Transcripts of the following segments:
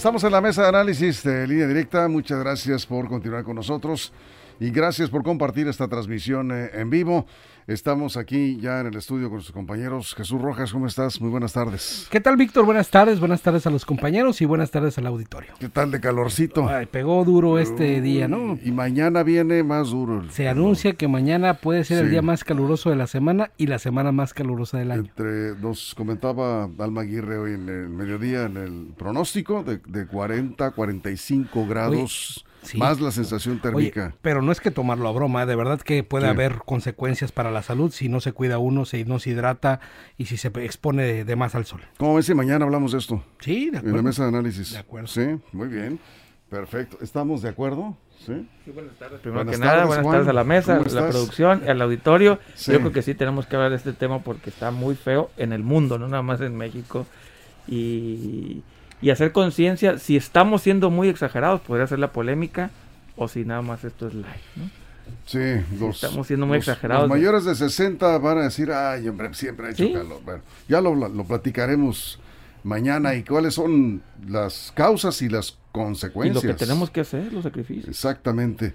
Estamos en la mesa de análisis de línea directa. Muchas gracias por continuar con nosotros y gracias por compartir esta transmisión eh, en vivo. Estamos aquí ya en el estudio con sus compañeros. Jesús Rojas, ¿cómo estás? Muy buenas tardes. ¿Qué tal, Víctor? Buenas tardes, buenas tardes a los compañeros y buenas tardes al auditorio. ¿Qué tal de calorcito? Ay, pegó duro este día, ¿no? Y mañana viene más duro. Se anuncia que mañana puede ser el día más caluroso de la semana y la semana más calurosa del año. Entre, nos comentaba Alma Aguirre hoy en el mediodía en el pronóstico de, de 40, 45 grados. Más la sensación térmica. pero no es que tomarlo a broma, ¿eh? de verdad que puede haber consecuencias para la salud si no se cuida uno, si no se hidrata y si se expone de, más al sol. ¿Cómo ves si mañana hablamos de esto? Sí, de acuerdo. En la mesa de análisis. De acuerdo. Sí, muy bien. Perfecto. ¿Estamos de acuerdo? Sí. buenas tardes. Primero que nada, buenas tardes a la mesa, a la producción, al auditorio. Yo creo que sí tenemos que hablar de este tema porque está muy feo en el mundo, no nada más en México. Y y hacer conciencia si estamos siendo muy exagerados, podría ser la polémica, o si nada más esto es live, ¿no? Sí, estamos siendo muy exagerados. Los mayores de 60 van a decir, ay, hombre, siempre ha hecho calor. Bueno, ya lo, lo, platicaremos mañana y cuáles son las causas y las consecuencias. Y lo que tenemos que hacer, los sacrificios. Exactamente.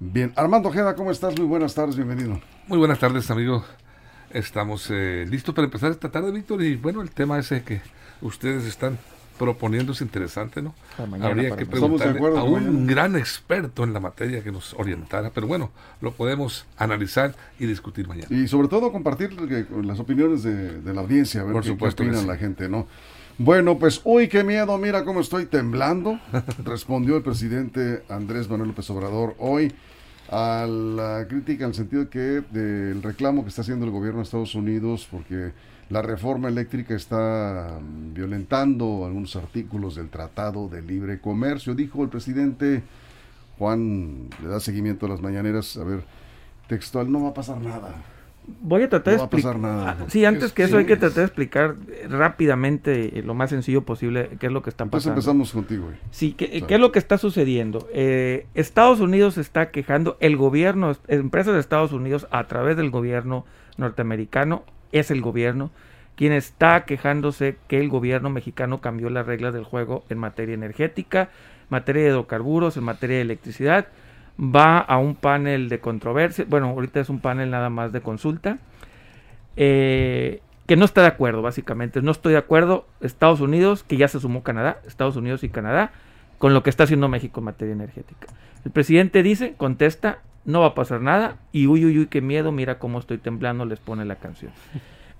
Bien, Armando Ojeda, ¿cómo estás? Muy buenas tardes, bienvenido. Muy buenas tardes, amigo. Estamos eh, listos para empezar esta tarde, Víctor. Y bueno, el tema ese que ustedes están proponiendo es interesante, ¿no? Habría que preguntarle a un gran experto en la materia que nos orientara, pero bueno, lo podemos analizar y discutir mañana. Y sobre todo compartir las opiniones de, la audiencia, a ver Por qué, supuesto qué la gente, ¿no? Bueno, pues, uy, qué miedo, mira cómo estoy temblando, respondió el presidente Andrés Manuel López Obrador hoy a la crítica en el sentido que del reclamo que está haciendo el gobierno de Estados Unidos porque la reforma eléctrica está mm, violentando algunos artículos del Tratado de Libre Comercio. Dijo el presidente Juan, le da seguimiento a las mañaneras, a ver, textual, no va a pasar nada. Voy a tratar de explicar. Ah, sí, antes que eso hay que tratar de explicar rápidamente, eh, lo más sencillo posible, qué es lo que está pasando. Entonces empezamos contigo. Sí, ¿qué, ¿qué, es lo que está sucediendo? Eh, Estados Unidos está quejando, el gobierno, empresas de Estados Unidos a través del gobierno norteamericano es el gobierno quien está quejándose que el gobierno mexicano cambió las reglas del juego en materia energética, materia de hidrocarburos, en materia de electricidad. Va a un panel de controversia, bueno, ahorita es un panel nada más de consulta, eh, que no está de acuerdo, básicamente. No estoy de acuerdo, Estados Unidos, que ya se sumó Canadá, Estados Unidos y Canadá, con lo que está haciendo México en materia energética. El presidente dice, contesta, no va a pasar nada, y uy, uy, uy, qué miedo, mira cómo estoy temblando, les pone la canción.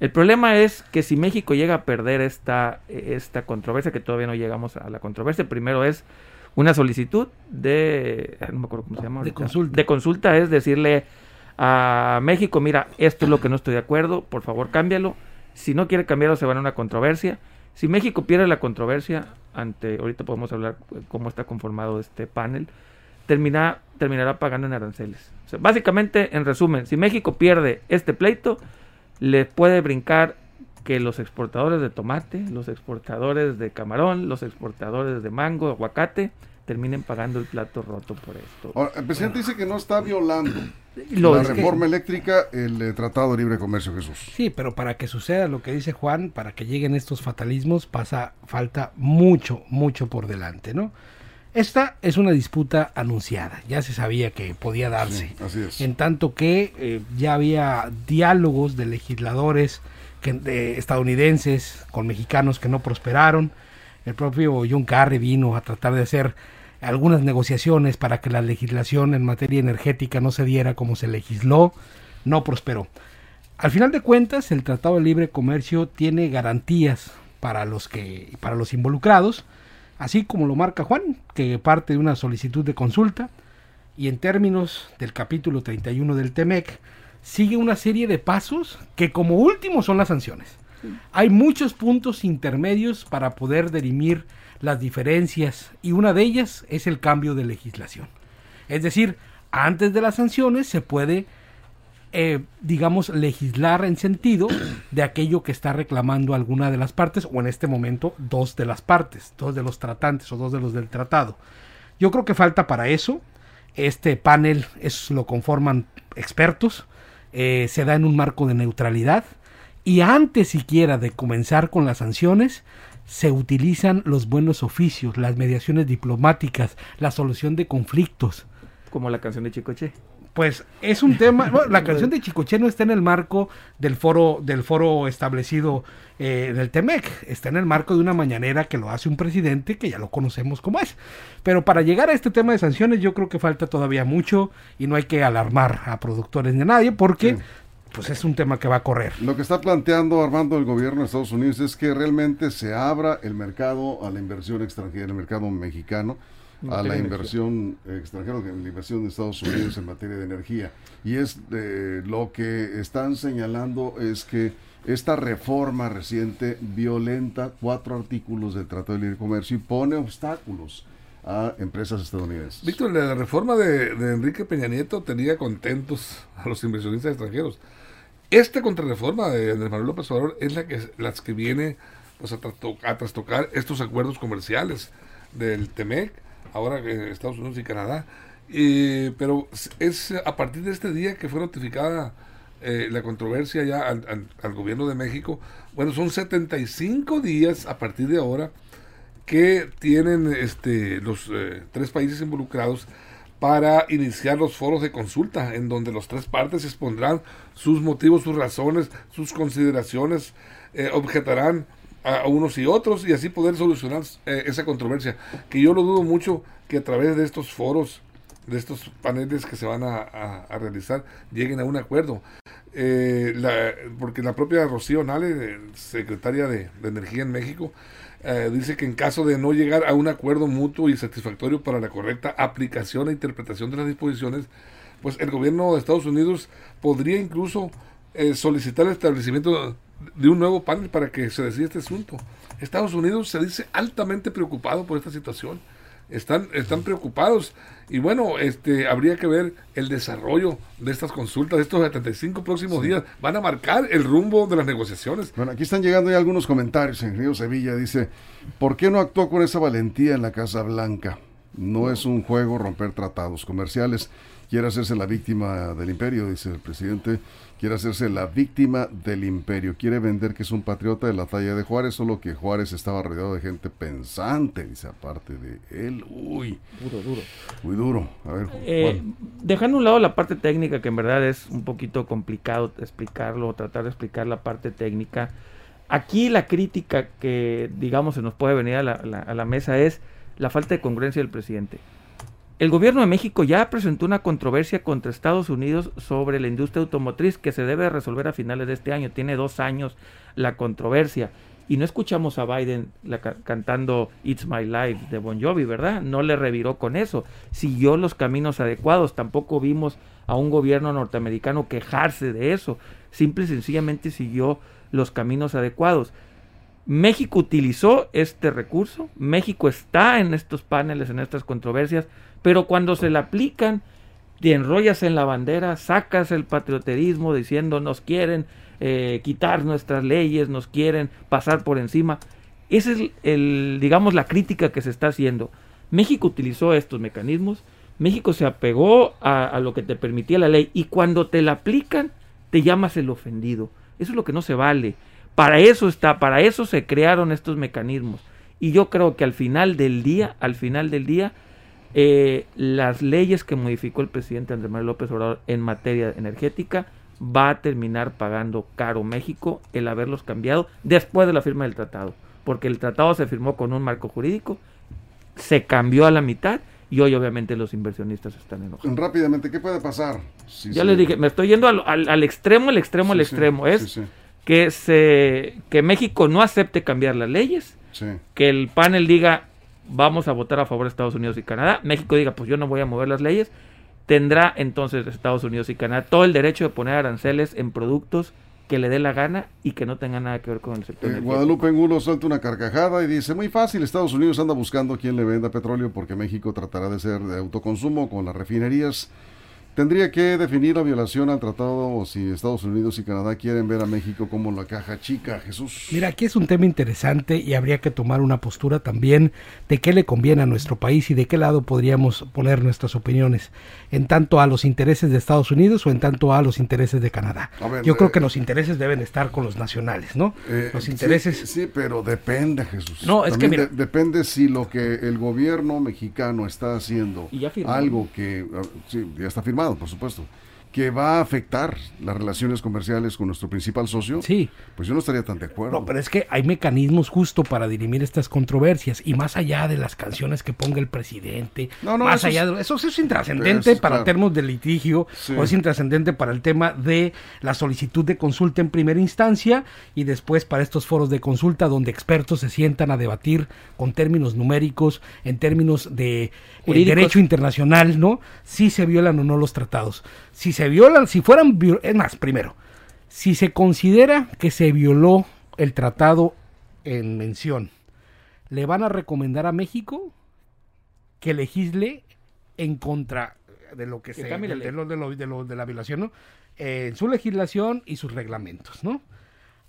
El problema es que si México llega a perder esta, esta controversia, que todavía no llegamos a la controversia, primero es una solicitud de, no me acuerdo cómo se llama. De consulta. De consulta es decirle a México, mira, esto es lo que no estoy de acuerdo, por favor cámbialo. Si no quiere cambiarlo, se va a una controversia. Si México pierde la controversia, ante, ahorita podemos hablar cómo está conformado este panel, termina, terminará pagando en aranceles. básicamente, en resumen, si México pierde este pleito, le puede brincar que los exportadores de tomate, los exportadores de camarón, los exportadores de mango, aguacate, terminen pagando el plato roto por esto. el presidente dice que no está violando la reforma eléctrica, el eh, Tratado de Libre Comercio, Jesús. Sí, pero para que suceda lo que dice Juan, para que lleguen estos fatalismos, pasa falta mucho, mucho por delante, ¿no? Esta es una disputa anunciada, ya se sabía que podía darse. así es. En tanto que eh, ya había diálogos de legisladores estadounidenses con mexicanos que no prosperaron. El propio John Kerry vino a tratar de hacer algunas negociaciones para que la legislación en materia energética no se diera como se legisló, no prosperó. Al final de cuentas, el Tratado de Libre Comercio tiene garantías para los que para los involucrados así como lo marca Juan, que parte de una solicitud de consulta, y en términos del capítulo 31 del TEMEC, sigue una serie de pasos que como último son las sanciones. Hay muchos puntos intermedios para poder derimir las diferencias y una de ellas es el cambio de legislación. Es decir, antes de las sanciones se puede, eh, digamos, legislar en sentido de aquello que está reclamando alguna de las partes, o en este momento dos de las partes, dos de los tratantes o dos de los del tratado. Yo creo que falta para eso. Este panel es, lo conforman expertos, eh, se da en un marco de neutralidad y antes siquiera de comenzar con las sanciones, se utilizan los buenos oficios, las mediaciones diplomáticas, la solución de conflictos, como la canción de Chicoche. Pues es un tema, la canción de Chicoche no está en el marco del foro, del foro establecido eh, del Temec, está en el marco de una mañanera que lo hace un presidente que ya lo conocemos como es. Pero para llegar a este tema de sanciones yo creo que falta todavía mucho y no hay que alarmar a productores ni a nadie porque pues es un tema que va a correr. Lo que está planteando Armando el gobierno de Estados Unidos es que realmente se abra el mercado a la inversión extranjera, el mercado mexicano a la inversión extranjera, la inversión de Estados Unidos en materia de energía. Y es lo que están señalando es que esta reforma reciente violenta cuatro artículos del Tratado de Libre Comercio y pone obstáculos a empresas estadounidenses. Víctor, la reforma de, Enrique Peña Nieto tenía contentos a los inversionistas extranjeros. Esta contrarreforma de Manuel López Obrador es la que las que viene pues, a, a trastocar estos acuerdos comerciales del TEMEC ahora Estados Unidos y Canadá. pero es a partir de este día que fue notificada eh, la controversia ya al, gobierno de México. Bueno, son 75 días a partir de ahora que tienen este, los eh, tres países involucrados para iniciar los foros de consulta en donde los tres partes expondrán sus motivos, sus razones, sus consideraciones, eh, objetarán a unos y otros y así poder solucionar eh, esa controversia. Que yo lo dudo mucho que a través de estos foros, de estos paneles que se van a, realizar, lleguen a un acuerdo. Eh, porque la propia Rocío Nale, secretaria de, Energía en México, eh, dice que en caso de no llegar a un acuerdo mutuo y satisfactorio para la correcta aplicación e interpretación de las disposiciones, pues el gobierno de Estados Unidos podría incluso solicitar el establecimiento de un nuevo panel para que se decida este asunto. Estados Unidos se dice altamente preocupado por esta situación. Están, están preocupados y bueno, este habría que ver el desarrollo de estas consultas, de estos 75 próximos días, van a marcar el rumbo de las negociaciones. Bueno, aquí están llegando ya algunos comentarios. En Río Sevilla dice, ¿por qué no actuó con esa valentía en la Casa Blanca? No es un juego romper tratados comerciales. Quiere hacerse la víctima del imperio, dice el presidente quiere hacerse la víctima del imperio, quiere vender que es un patriota de la talla de Juárez, solo que Juárez estaba rodeado de gente pensante, dice aparte de él, uy, duro, duro. Muy duro. A ver, eh, dejando a un lado la parte técnica, que en verdad es un poquito complicado explicarlo, tratar de explicar la parte técnica, aquí la crítica que, digamos, se nos puede venir a la, a la mesa es la falta de congruencia del presidente. El gobierno de México ya presentó una controversia contra Estados Unidos sobre la industria automotriz que se debe resolver a finales de este año. Tiene dos años la controversia. Y no escuchamos a Biden cantando It's My Life de Bon Jovi, ¿verdad? No le reviró con eso. Siguió los caminos adecuados. Tampoco vimos a un gobierno norteamericano quejarse de eso. Simple y sencillamente siguió los caminos adecuados. México utilizó este recurso. México está en estos paneles, en estas controversias pero cuando se le aplican, te enrollas en la bandera, sacas el patrioterismo diciendo nos quieren eh, quitar nuestras leyes, nos quieren pasar por encima. Esa es el, digamos, la crítica que se está haciendo. México utilizó estos mecanismos, México se apegó a, a, lo que te permitía la ley y cuando te la aplican te llamas el ofendido. Eso es lo que no se vale. Para eso está, para eso se crearon estos mecanismos. Y yo creo que al final del día, al final del día, eh, las leyes que modificó el presidente Andrés Manuel López Obrador en materia energética va a terminar pagando caro México el haberlos cambiado después de la firma del tratado, porque el tratado se firmó con un marco jurídico, se cambió a la mitad y hoy obviamente los inversionistas están enojados. Rápidamente, ¿qué puede pasar? ya les dije, me estoy yendo al, al, extremo, el extremo, el extremo. es que, se, que México no acepte cambiar las leyes, que el panel diga vamos a votar a favor de Estados Unidos y Canadá, México diga, pues yo no voy a mover las leyes, tendrá entonces Estados Unidos y Canadá todo el derecho de poner aranceles en productos que le dé la gana y que no tenga nada que ver con el sector. Eh, Guadalupe Angulo suelta una carcajada y dice, muy fácil, Estados Unidos anda buscando quien le venda petróleo porque México tratará de ser de autoconsumo con las refinerías Tendría que definir la violación al tratado si Estados Unidos y Canadá quieren ver a México como la caja chica, Jesús. Mira, aquí es un tema interesante y habría que tomar una postura también de qué le conviene a nuestro país y de qué lado podríamos poner nuestras opiniones, en tanto a los intereses de Estados Unidos o en tanto a los intereses de Canadá. Yo creo eh, que los intereses deben estar con los nacionales, ¿no? Eh, los intereses... Sí, pero depende, Jesús. No, es que depende si lo que el gobierno mexicano está haciendo, algo que ah, sí, ya está firmado por supuesto que va a afectar las relaciones comerciales con nuestro principal socio, sí. pues yo no estaría tan de acuerdo. No, pero es que hay mecanismos justo para dirimir estas controversias y más allá de las canciones que ponga el presidente, no, no, más allá de eso, es intrascendente para términos de litigio o es intrascendente para el tema de la solicitud de consulta en primera instancia y después para estos foros de consulta donde expertos se sientan a debatir con términos numéricos, en términos de eh, derecho internacional, ¿no? Si se violan o no los tratados si se violan, si fueran, es más, primero, si se considera que se violó el tratado en mención, ¿le van a recomendar a México que legisle en contra de lo que, se de, lo, de, la violación, ¿no? Eh, en su legislación y sus reglamentos, ¿no?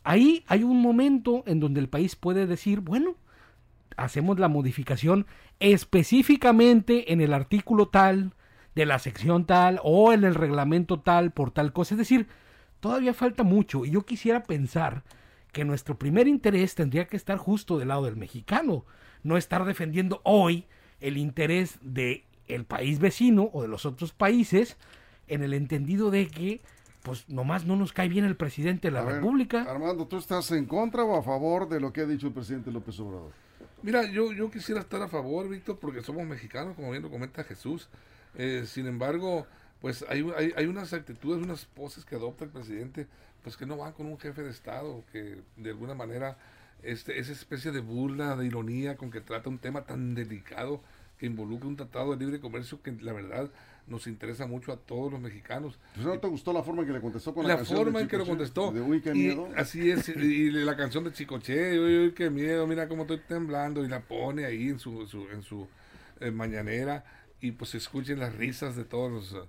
Ahí hay un momento en donde el país puede decir, bueno, hacemos la modificación específicamente en el artículo tal, de la sección tal o en el reglamento tal por tal cosa. Es decir, todavía falta mucho y yo quisiera pensar que nuestro primer interés tendría que estar justo del lado del mexicano, no estar defendiendo hoy el interés de el país vecino o de los otros países en el entendido de que pues nomás no nos cae bien el presidente de la República. Armando, ¿tú estás en contra o a favor de lo que ha dicho el presidente López Obrador? Mira, yo, yo quisiera estar a favor, Víctor, porque somos mexicanos, como bien lo comenta Jesús. Eh, sin embargo, pues hay, hay, hay, unas actitudes, unas poses que adopta el presidente, pues que no van con un jefe de Estado, que de alguna manera este, esa especie de burla, de ironía con que trata un tema tan delicado que involucra un tratado de libre comercio que la verdad nos interesa mucho a todos los mexicanos. Pues ¿No te gustó la forma en que le contestó con la, la forma en que lo contestó? De uy, qué miedo. así es, y la canción de Chicoche, uy, uy, qué miedo, mira cómo estoy temblando, y la pone ahí en su, su en su eh, mañanera y pues escuchen las risas de todos los,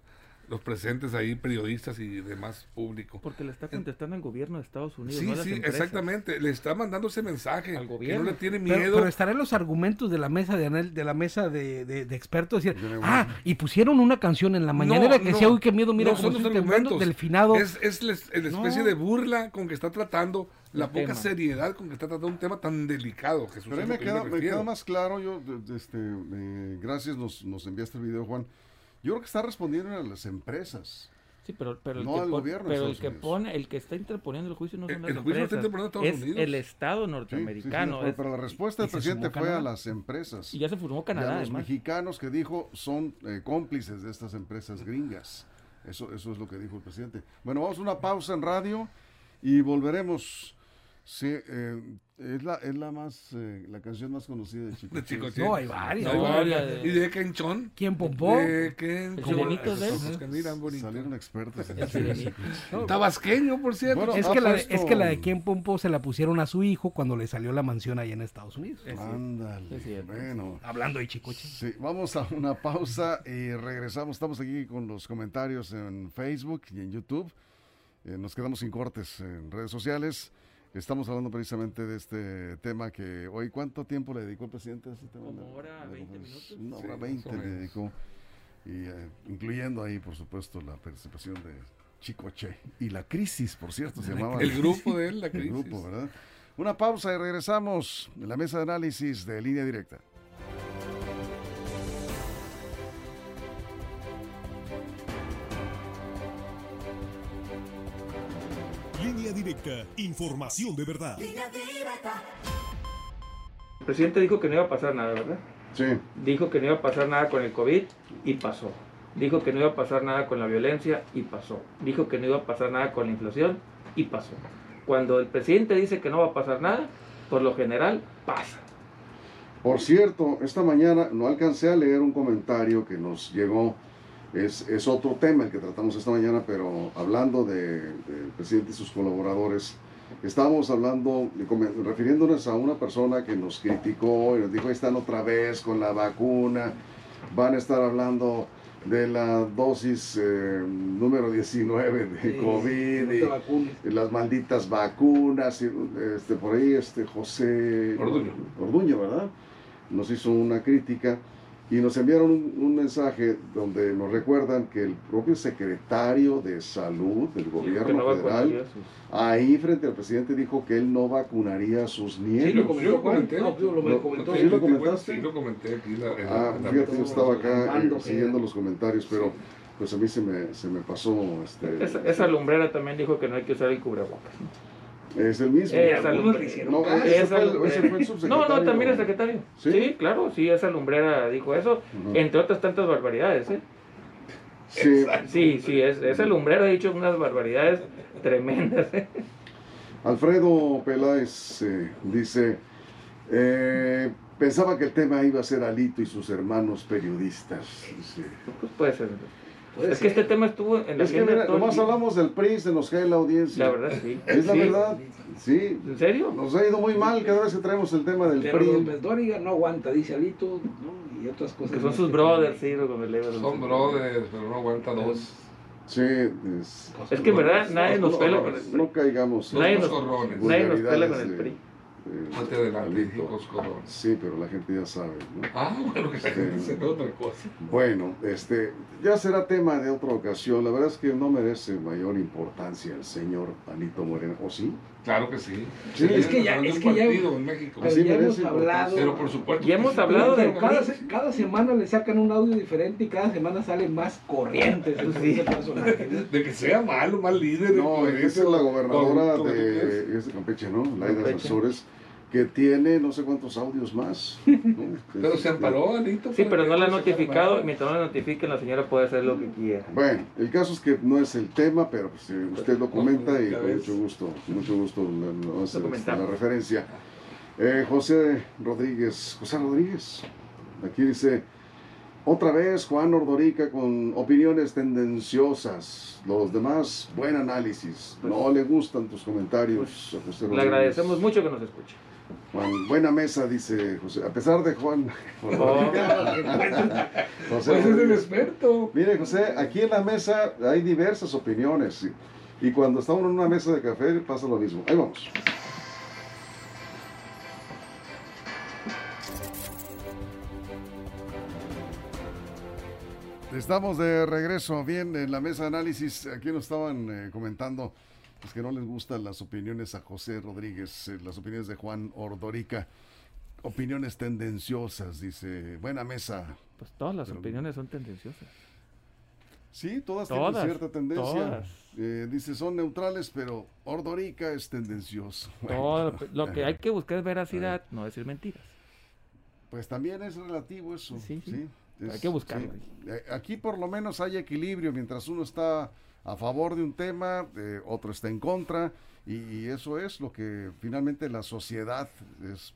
los presentes ahí, periodistas y demás público. Porque le está contestando el gobierno de Estados Unidos. Sí, sí, exactamente. Le está mandando ese mensaje. Al gobierno. Que no le tiene miedo. Pero, estarán los argumentos de la mesa de de la mesa de, de, expertos. ah, y pusieron una canción en la mañanera que decía, uy, qué miedo, mira cómo estoy temblando del finado. Es, es la, especie de burla con que está tratando la poca seriedad con que está tratando un tema tan delicado. Jesús, Pero me queda, me, queda, más claro, yo, este, gracias, nos, nos enviaste el video, Juan. Yo creo que está respondiendo a las empresas. Sí, pero, pero el, que, gobierno pero el que pone, el que está interponiendo el juicio no son las empresas, es el Estado norteamericano. pero, la respuesta del presidente fue a las empresas. Y ya se formó Canadá. los mexicanos que dijo son eh, cómplices de estas empresas gringas. Eso, eso es lo que dijo el presidente. Bueno, vamos a una pausa en radio y volveremos. Sí, eh, es la, es la más, eh, la canción más conocida de Chico. De No, hay varias. ¿Y de Kenchón? ¿Quién pompó? De Ken... bonito de Salieron expertos. Tabasqueño, por cierto. es, que la de, es que la de quién pompó se la pusieron a su hijo cuando le salió la mansión ahí en Estados Unidos. Ándale. Bueno. Hablando de Chicoche. Sí, vamos a una pausa y regresamos. Estamos aquí con los comentarios en Facebook y en YouTube. Eh, nos quedamos sin cortes en redes sociales. Estamos hablando precisamente de este tema que hoy, ¿cuánto tiempo le dedicó el presidente a este tema? Una hora, 20 minutos. Una hora 20 le dedicó, y, eh, incluyendo ahí, por supuesto, la participación de Chicoche. Y la crisis, por cierto, se llamaba. El grupo de él, la crisis. El grupo, ¿verdad? Una pausa y regresamos en la mesa de análisis de línea directa. Directa. Información de verdad. El presidente dijo que no iba a pasar nada, ¿verdad? Sí. Dijo que no iba a pasar nada con el COVID y pasó. Dijo que no iba a pasar nada con la violencia y pasó. Dijo que no iba a pasar nada con la inflación y pasó. Cuando el presidente dice que no va a pasar nada, por lo general pasa. Por cierto, esta mañana no alcancé a leer un comentario que nos llegó es, es, otro tema el que tratamos esta mañana, pero hablando del de presidente y sus colaboradores, estábamos hablando, refiriéndonos a una persona que nos criticó y nos dijo, están otra vez con la vacuna, van a estar hablando de la dosis eh, número 19 de COVID y, las malditas vacunas, y, este, por ahí este José Orduño. Orduño, ¿verdad? Nos hizo una crítica y nos enviaron un, mensaje donde nos recuerdan que el propio secretario de salud del gobierno federal, ahí frente al presidente, dijo que él no vacunaría a sus nietos. Sí, lo, comenté. No, lo, lo, comentó, ¿Sí lo comentaste? Sí, lo comenté aquí. La, ah, fíjate, yo estaba acá eh, siguiendo los comentarios, pero pues a mí se me, se me pasó. Este, esa, esa lumbrera también dijo que no hay que usar el cubrebocas. Es el mismo. Esa no, ese, fue, el, ese fue el subsecretario. No, no, también el secretario. ¿Sí? claro, sí, esa lumbrera dijo eso, entre otras tantas barbaridades, ¿eh? Sí, sí, sí es, esa lumbrera ha dicho unas barbaridades tremendas. ¿eh? Alfredo Peláez eh, dice, eh, pensaba que el tema iba a ser Alito y sus hermanos periodistas. Pues puede ser es que este tema estuvo en la es que mira, nomás hablamos del PRI, se nos cae la audiencia. La verdad, sí. Es la verdad, sí. ¿En serio? Nos ha ido muy mal cada vez que traemos el tema del Pero PRI. López Dóriga no aguanta, dice Alito, ¿no? y otras cosas. Que son sus brothers, sí, lo Son brothers, pero no aguanta dos. Sí, es, es que en verdad nadie nos pela con el PRI. No caigamos. Nadie nos, nadie nos pela con el PRI. Mate adelante, Sí, pero la gente ya sabe, ¿no? Ah, bueno, que este, otra cosa. Bueno, este, ya será tema de otra ocasión. La verdad es que no merece mayor importancia el señor Anito Moreno, ¿o sí? Claro que sí. sí es que ya, es que ya, en México. Pero ya hemos hablado. Pero por supuesto. Ya hemos hablado de cada, cada semana le sacan un audio diferente y cada semana salen más corrientes sí. De que sea malo, mal líder. No, esa es la gobernadora de, de Campeche, ¿no? Laida Azores que tiene no sé cuántos audios más. pero se amparó, Anito. Sí, pero no la ha notificado. Y mientras no la notifique, la señora puede hacer lo que quiera. Bueno, el caso es que no es el tema, pero pues, usted lo comenta y con mucho gusto, mucho gusto la, la referencia. Eh, José Rodríguez, José Rodríguez, aquí dice, otra vez Juan Ordorica con opiniones tendenciosas. Los demás, buen análisis. Pues no le gustan tus comentarios, pues, José Rodríguez. Le agradecemos mucho que nos escuche. Juan, buena mesa, dice José. A pesar de Juan. José, pues es el experto. Mire, José, aquí en la mesa hay diversas opiniones. Y, cuando estamos en una mesa de café pasa lo mismo. Ahí vamos. Estamos de regreso. Bien, en la mesa de análisis, aquí nos estaban eh, comentando es que no les gustan las opiniones a José Rodríguez, eh, las opiniones de Juan Ordorica. Opiniones tendenciosas, dice. Buena mesa. Pues todas las opiniones son tendenciosas. Sí, todas, tienen cierta tendencia. Eh, dice, son neutrales, pero Ordorica es tendencioso. lo que hay que buscar es veracidad, no decir mentiras. Pues también es relativo eso. Sí, hay que buscarlo. Eh, aquí por lo menos hay equilibrio mientras uno está a favor de un tema, eh, otro está en contra, y, eso es lo que finalmente la sociedad es,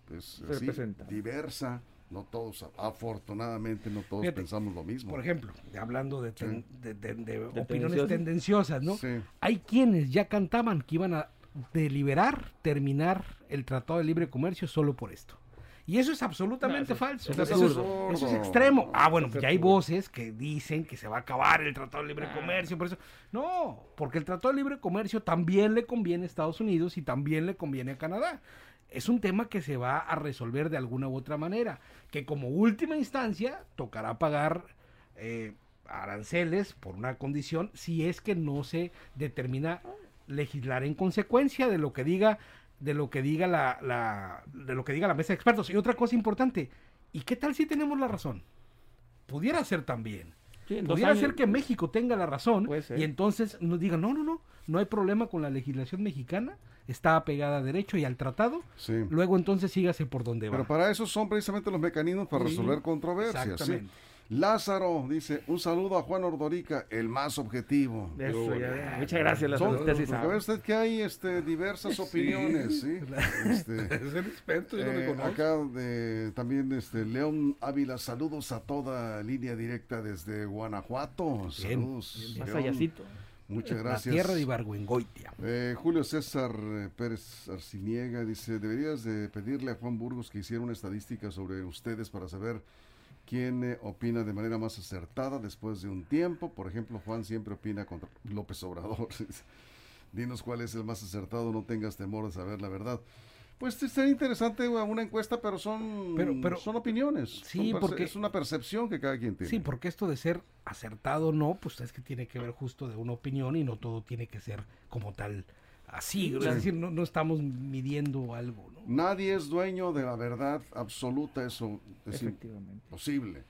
diversa. No todos, afortunadamente, no todos pensamos lo mismo. Por ejemplo, hablando de, opiniones tendenciosas, ¿no? Hay quienes ya cantaban que iban a deliberar terminar el Tratado de Libre Comercio solo por esto. Y eso es absolutamente falso. eso, es, extremo. Ah, bueno, ya hay voces que dicen que se va a acabar el Tratado de Libre ah. Comercio, por eso. No, porque el Tratado de Libre Comercio también le conviene a Estados Unidos y también le conviene a Canadá. Es un tema que se va a resolver de alguna u otra manera, que como última instancia tocará pagar eh, aranceles por una condición si es que no se determina legislar en consecuencia de lo que diga de lo que diga la, la, de lo que diga la mesa de expertos. Y otra cosa importante, ¿y qué tal si tenemos la razón? Pudiera ser también. Pudiera ser que México tenga la razón y entonces nos digan, no, no, no, no hay problema con la legislación mexicana, está apegada a derecho y al tratado, luego entonces sígase por donde va. Pero para eso son precisamente los mecanismos para resolver controversias. Lázaro dice, un saludo a Juan Ordorica, el más objetivo. muchas gracias, Lázaro. Son, usted que hay este, diversas opiniones, ¿sí? Este, es el experto, yo eh, Acá de, también este, León Ávila, saludos a toda línea directa desde Guanajuato. Saludos. Muchas gracias. La tierra de Ibargüengoitia. Eh, Julio César eh, Pérez Arciniega dice, deberías de pedirle a Juan Burgos que hiciera una estadística sobre ustedes para saber quién eh, opina de manera más acertada después de un tiempo. Por ejemplo, Juan siempre opina contra López Obrador. Dinos cuál es el más acertado, no tengas temor de saber la verdad. Pues sería interesante una encuesta, pero son, pero, son opiniones. Sí, porque es una percepción que cada quien tiene. Sí, porque esto de ser acertado no, pues es que tiene que ver justo de una opinión y no todo tiene que ser como tal así. Es decir, no, no, estamos midiendo algo. ¿no? Nadie es dueño de la verdad absoluta, eso es imposible.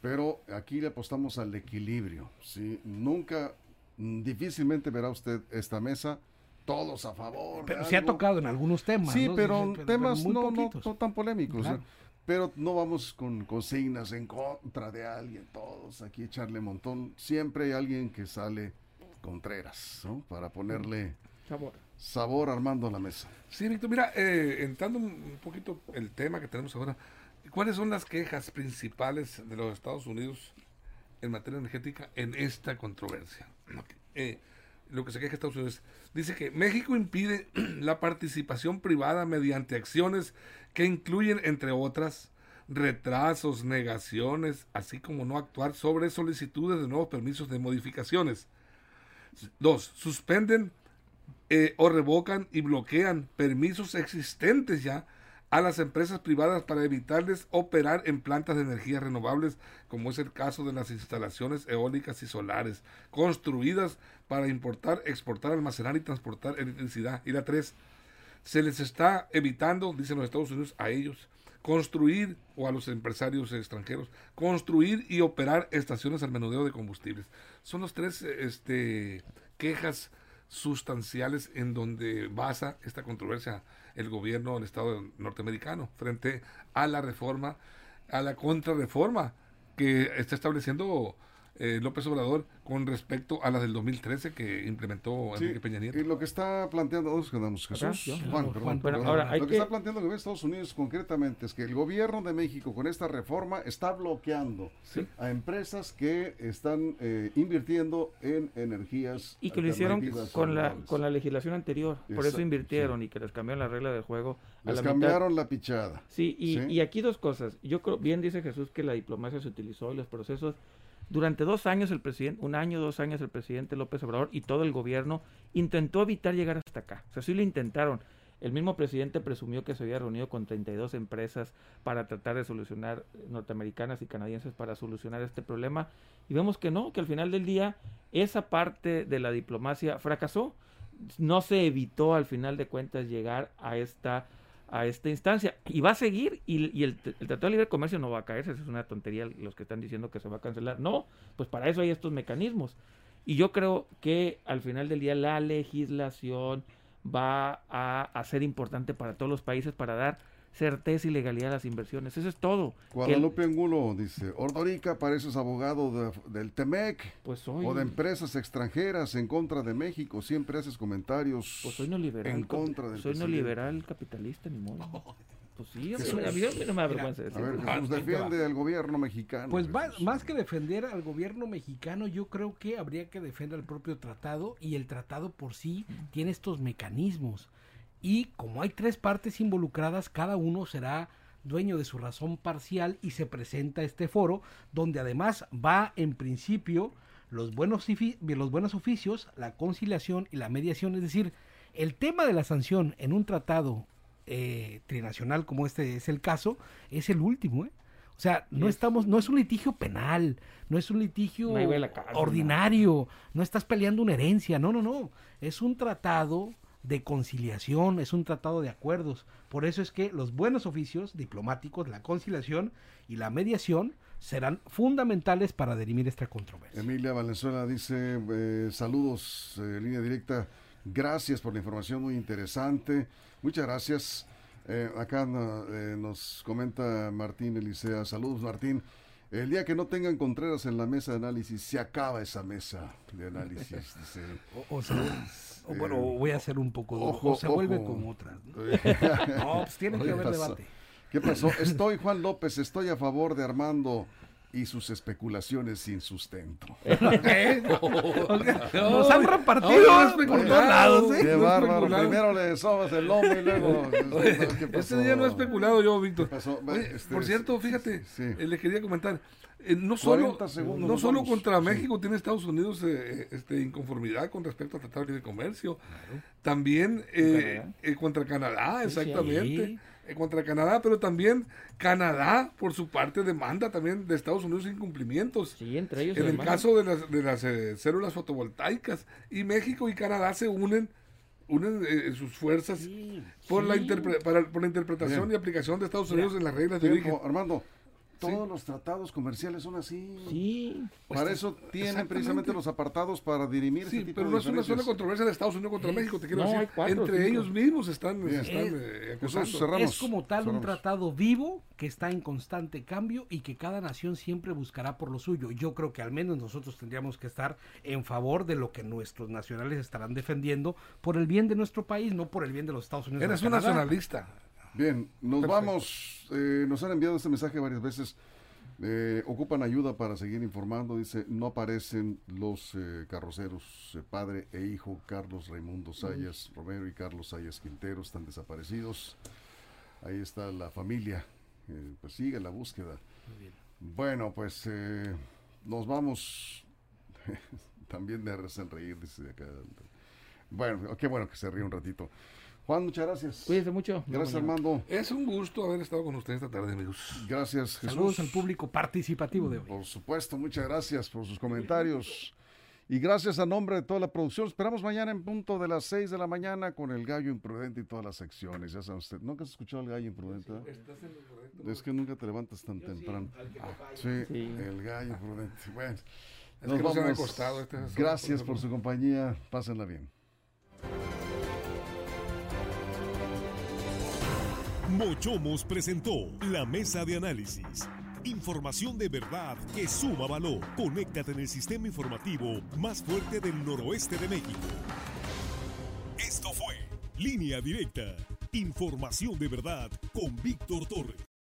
Pero aquí le apostamos al equilibrio. ¿sí? Nunca, difícilmente verá usted esta mesa todos a favor. Pero se ha tocado en algunos temas. Sí, pero, temas no, no, tan polémicos. ¿eh? Pero no vamos con consignas en contra de alguien, todos aquí echarle montón. Siempre hay alguien que sale contreras, ¿no? Para ponerle sabor, sabor armando la mesa. Sí, Víctor, mira, eh, entrando un poquito el tema que tenemos ahora, ¿cuáles son las quejas principales de los Estados Unidos en materia energética en esta controversia? Eh, lo que se queja Estados Unidos, dice que México impide la participación privada mediante acciones que incluyen, entre otras, retrasos, negaciones, así como no actuar sobre solicitudes de nuevos permisos de modificaciones. Dos, suspenden eh, o revocan y bloquean permisos existentes ya a las empresas privadas para evitarles operar en plantas de energías renovables, como es el caso de las instalaciones eólicas y solares, construidas para importar, exportar, almacenar y transportar electricidad. Y la tres, se les está evitando, dicen los Estados Unidos, a ellos, construir, o a los empresarios extranjeros, construir y operar estaciones al menudeo de combustibles. Son los tres este, quejas sustanciales en donde basa esta controversia el gobierno del Estado norteamericano frente a la reforma, a la contrarreforma que está estableciendo eh, López Obrador con respecto a la del 2013 que implementó Enrique Peña Nieto. Y lo que está planteando, Jesús, Juan, lo que, está planteando el Estados Unidos concretamente es que el gobierno de México con esta reforma está bloqueando a empresas que están eh, invirtiendo en energías y que lo hicieron con la con la legislación anterior, por eso invirtieron y que les cambiaron la regla del juego. les cambiaron la pichada. Sí y, y aquí dos cosas. Yo creo, bien dice Jesús que la diplomacia se utilizó y los procesos durante dos años el presidente, un año, dos años el presidente López Obrador y todo el gobierno intentó evitar llegar hasta acá. O sea, sí lo intentaron. El mismo presidente presumió que se había reunido con 32 empresas para tratar de solucionar, norteamericanas y canadienses, para solucionar este problema. Y vemos que no, que al final del día esa parte de la diplomacia fracasó. No se evitó al final de cuentas llegar a esta a esta instancia y va a seguir y, el, Tratado de Libre Comercio no va a caerse, eso es una tontería los que están diciendo que se va a cancelar. No, pues para eso hay estos mecanismos. Y yo creo que al final del día la legislación va a ser importante para todos los países para dar certeza y legalidad de las inversiones. Eso es todo. Guadalupe Angulo dice, Ordorica pareces abogado del TEMEC pues soy, o de empresas extranjeras en contra de México. Siempre haces comentarios pues soy no liberal, en contra del Soy no liberal capitalista, ni modo. Pues sí, a mí, no me avergüenza A ver, Jesús, defiende al gobierno mexicano. Pues más, más, que defender al gobierno mexicano, yo creo que habría que defender al propio tratado y el tratado por sí tiene estos mecanismos y como hay tres partes involucradas, cada uno será dueño de su razón parcial y se presenta este foro donde además va en principio los buenos, los buenos oficios, la conciliación y la mediación, es decir, el tema de la sanción en un tratado eh, trinacional como este es el caso, es el último, ¿eh? O sea, no estamos, no es un litigio penal, no es un litigio ordinario, no estás peleando una herencia, no, no, no, es un tratado de conciliación, es un tratado de acuerdos. Por eso es que los buenos oficios diplomáticos, la conciliación y la mediación serán fundamentales para dirimir esta controversia. Emilia Valenzuela dice, eh, saludos, eh, línea directa, gracias por la información muy interesante, muchas gracias. Eh, acá nos comenta Martín Elisea, saludos Martín. El día que no tengan Contreras en la mesa de análisis, se acaba esa mesa de análisis. o, bueno, eh, voy a hacer un poco ojo, o se vuelve como otras. ¿no? pues tiene que haber debate. ¿Qué pasó? Estoy Juan López, estoy a favor de Armando y sus especulaciones sin sustento. Nos han repartido por todos lados. ¿eh? Qué bárbaro. Primero le sobas el lomo y luego. Ese día no he especulado yo, Víctor. Este, por cierto, fíjate, eh, le quería comentar. Eh, no solo, no solo contra México tiene Estados Unidos este, inconformidad con respecto al Tratado de Comercio. También contra Canadá, exactamente. Eh, contra Canadá, pero también Canadá, por su parte, demanda también de Estados Unidos incumplimientos. Sí, entre ellos. En el caso de las, de las eh, células fotovoltaicas. Y México y Canadá se unen unen eh, sus fuerzas por, La para, por la interpretación y aplicación de Estados Unidos en las reglas de origen. Armando, todos los tratados comerciales son así. Sí. Para pues, eso tienen precisamente los apartados para dirimir. Sí, pero no es una sola controversia de Estados Unidos contra México, te quiero decir. Entre ellos mismos están, están eh, es como tal un tratado vivo que está en constante cambio y que cada nación siempre buscará por lo suyo. Yo creo que al menos nosotros tendríamos que estar en favor de lo que nuestros nacionales estarán defendiendo por el bien de nuestro país, no por el bien de los Estados Unidos. Eres un nacionalista. Bien, nos vamos. Eh, nos han enviado este mensaje varias veces. Eh, ocupan ayuda para seguir informando. Dice, no aparecen los eh, carroceros, padre e hijo, Carlos Raimundo Sayas Romero y Carlos Sayas Quintero, están desaparecidos. Ahí está la familia. pues sigue la búsqueda. Bueno, pues nos vamos. También me hacen reír, dice acá. Bueno, qué bueno que se ríe un ratito. Juan, muchas gracias. Cuídese mucho. Gracias, Armando. Es un gusto haber estado con ustedes esta tarde, amigos. Gracias, Jesús. Saludos al público participativo de hoy. Por supuesto, muchas gracias por sus comentarios. Y gracias a nombre de toda la producción. Esperamos mañana en punto de las 6 de la mañana con el gallo imprudente y todas las secciones. Ya saben usted. ¿Nunca has escuchado el gallo imprudente? estás en correcto. Es que nunca te levantas tan temprano. Sí, el gallo imprudente. Bueno, nos vamos. Este gracias por su compañía. Pásenla bien. Mochomos presentó la mesa de análisis. Información de verdad que suma valor. Conéctate en el sistema informativo más fuerte del noroeste de México. Esto fue Línea Directa. Información de verdad con Víctor Torres.